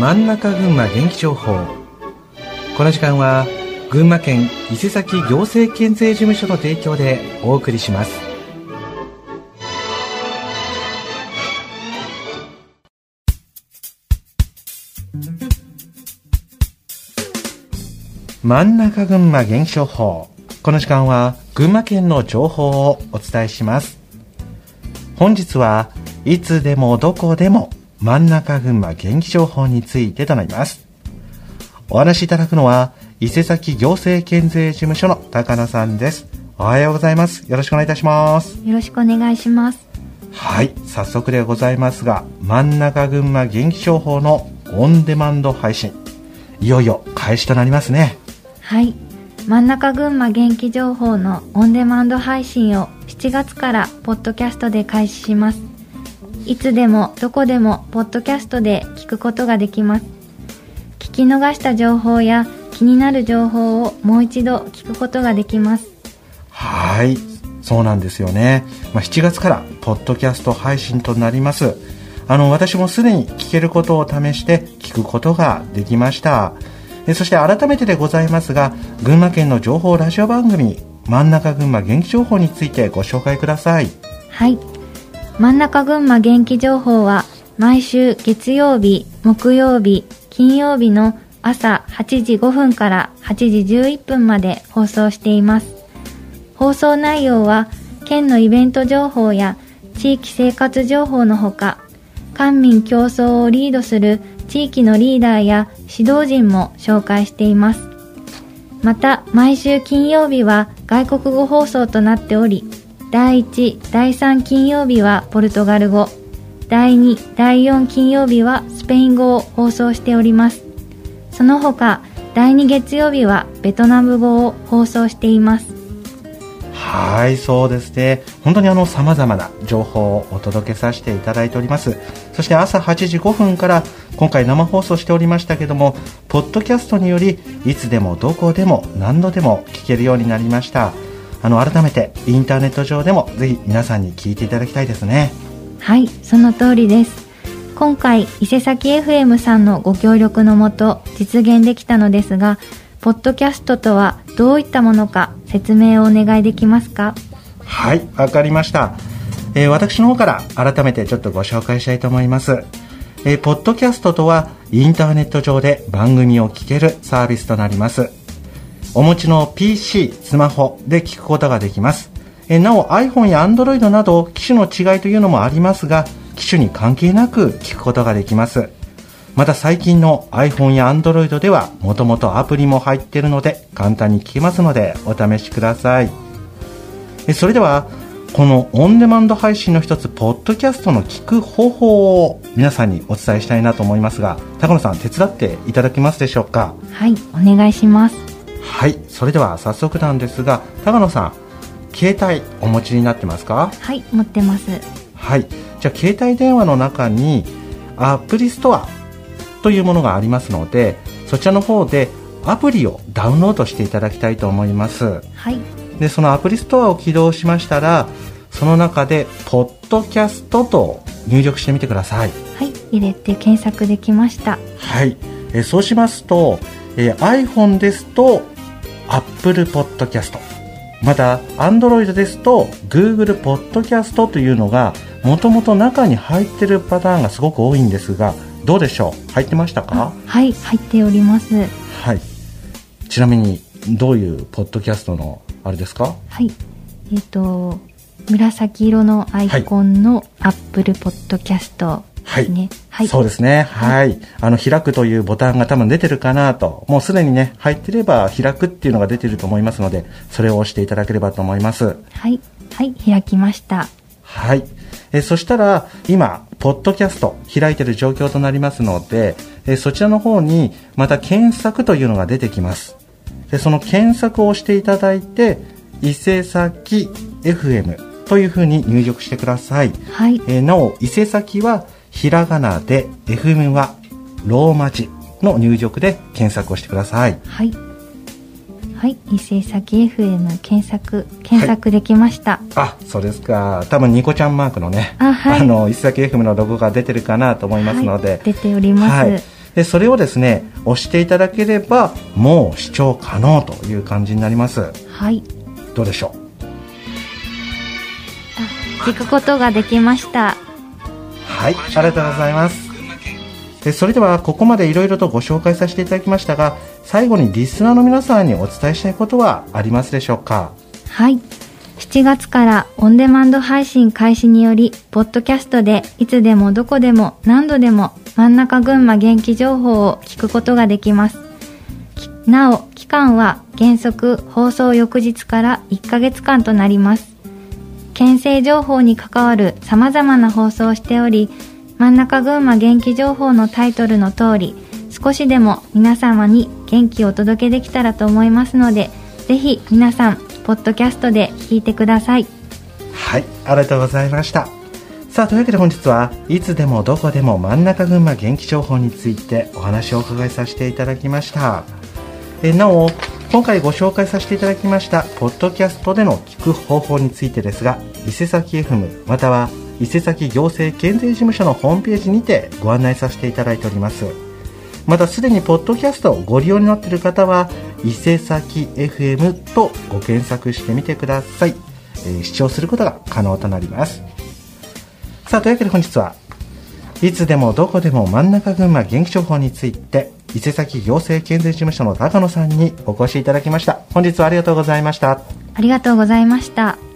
真ん中群馬元気情報。この時間は群馬県伊勢崎行政県税事務所の提供でお送りします。真ん中群馬元気情報。この時間は群馬県の情報をお伝えします。本日はいつでもどこでも真ん中群馬元気情報についてとなります。お話しいただくのは伊勢崎行政県税事務所の高野さんです。おはようございます。よろしくお願いいたします。よろしくお願いします。はい。早速でございますが真ん中群馬元気情報のオンデマンド配信。いよいよ開始となりますね。はい。真ん中群馬元気情報のオンデマンド配信を7月からポッドキャストで開始しますいつでもどこでもポッドキャストで聞くことができます。聞き逃した情報や気になる情報をもう一度聞くことができます。はいそうなんですよね、まあ、7月からポッドキャスト配信となります。あの私もすでに聞けることを試して聞くことができました。そして改めてでございますが群馬県の情報ラジオ番組真ん中群馬元気情報についてご紹介ください。はい真ん中群馬元気情報は毎週月曜日木曜日金曜日の朝8時5分から8時11分まで放送しています。放送内容は県のイベント情報や地域生活情報のほか官民競争をリードする地域のリーダーや指導陣も紹介しています。また毎週金曜日は外国語放送となっており第1第3金曜日はポルトガル語。第2第4金曜日はスペイン語を放送しております。その他第2月曜日はベトナム語を放送しています。はいそうですね。本当にあの様々な情報をお届けさせていただいております。そして朝8時5分から今回生放送しておりましたけどもポッドキャストによりいつでもどこでも何度でも聞けるようになりました。あの改めてインターネット上でもぜひ皆さんに聞いていただきたいですね。はいその通りです。今回伊勢崎 FM さんのご協力のもと実現できたのですがポッドキャストとはどういったものか説明をお願いできますか？はいわかりました、えー、私の方から改めてちょっとご紹介したいと思います。えー、ポッドキャストとはインターネット上で番組を聞けるサービスとなりますお持ちの PC、スマホで聞くことができます。えなお iPhone や Android など機種の違いというのもありますが機種に関係なく聞くことができます。また最近の iPhone や Android ではもともとアプリも入っているので簡単に聞けますのでお試しください。えそれではこのオンデマンド配信の一つポッドキャストの聞く方法を皆さんにお伝えしたいなと思いますが高野さん手伝っていただけますでしょうか？はいお願いします。はいそれでは早速なんですが高野さん携帯お持ちになってますか？はい持ってます。はいじゃあ携帯電話の中にアプリストアというものがありますのでそちらの方でアプリをダウンロードしていただきたいと思います。はい。でそのアプリストアを起動しましたらその中で「ポッドキャスト」と入力してみてください。はい入れて検索できました。はいえそうしますと、え iPhone ですと Apple Podcast また Android ですと Google Podcast というのがもともと中に入ってるパターンがすごく多いんですがどうでしょう？入ってましたか？はい入っております。はい。ちなみにどういうポッドキャストのあれですか？はい。えっ、ー、と紫色のアイコンのアップルポッドキャストですね、はい、はい、そうですね。はい、あの開くというボタンが多分出てるかなと。もうすでにね入ってれば開くっていうのが出てると思いますのでそれを押していただければと思います。はい。はい。開きました。はい。えそしたら今ポッドキャスト開いてる状況となりますのでえそちらの方にまた検索というのが出てきます。でその検索をしていただいて伊勢崎 FM というふうに入力してください、はい。えなお伊勢崎はひらがなで FM はローマ字の入力で検索をしてください。はい。はい。伊勢崎 FM 検索検索できました、はい、あそうですか。多分ニコちゃんマークのねあ、はい、あの伊勢崎 FM のロゴが出てるかなと思いますので、はい、出ております、はい。でそれをですね押していただければもう視聴可能という感じになります。はい。どうでしょう？聞くことができましたはいありがとうございますそれではここまでいろいろとご紹介させていただきましたが最後にリスナーの皆さんにお伝えしたいことはありますでしょうか？はい7月からオンデマンド配信開始により、ポッドキャストでいつでもどこでも何度でも真ん中群馬元気情報を聞くことができます。なお、期間は原則放送翌日から1ヶ月間となります。県政情報に関わる様々な放送をしており、真ん中群馬元気情報のタイトルの通り、少しでも皆様に元気をお届けできたらと思いますので、ぜひ皆さんポッドキャストで聞いてください。はいありがとうございました。さあというわけで本日はいつでもどこでも真ん中群馬元気情報についてお話をお伺いさせていただきました。えなお今回ご紹介させていただきましたポッドキャストでの聞く方法についてですが伊勢崎 FM または伊勢崎行政県税事務所のホームページにてご案内させていただいております。またすでにポッドキャストをご利用になっている方は伊勢崎 FM とご検索してみてください、えー、視聴することが可能となります。さあというわけで本日はいつでもどこでも真ん中群馬元気情報について伊勢崎行政健全事務所の高野さんにお越しいただきました。本日はありがとうございました。ありがとうございました。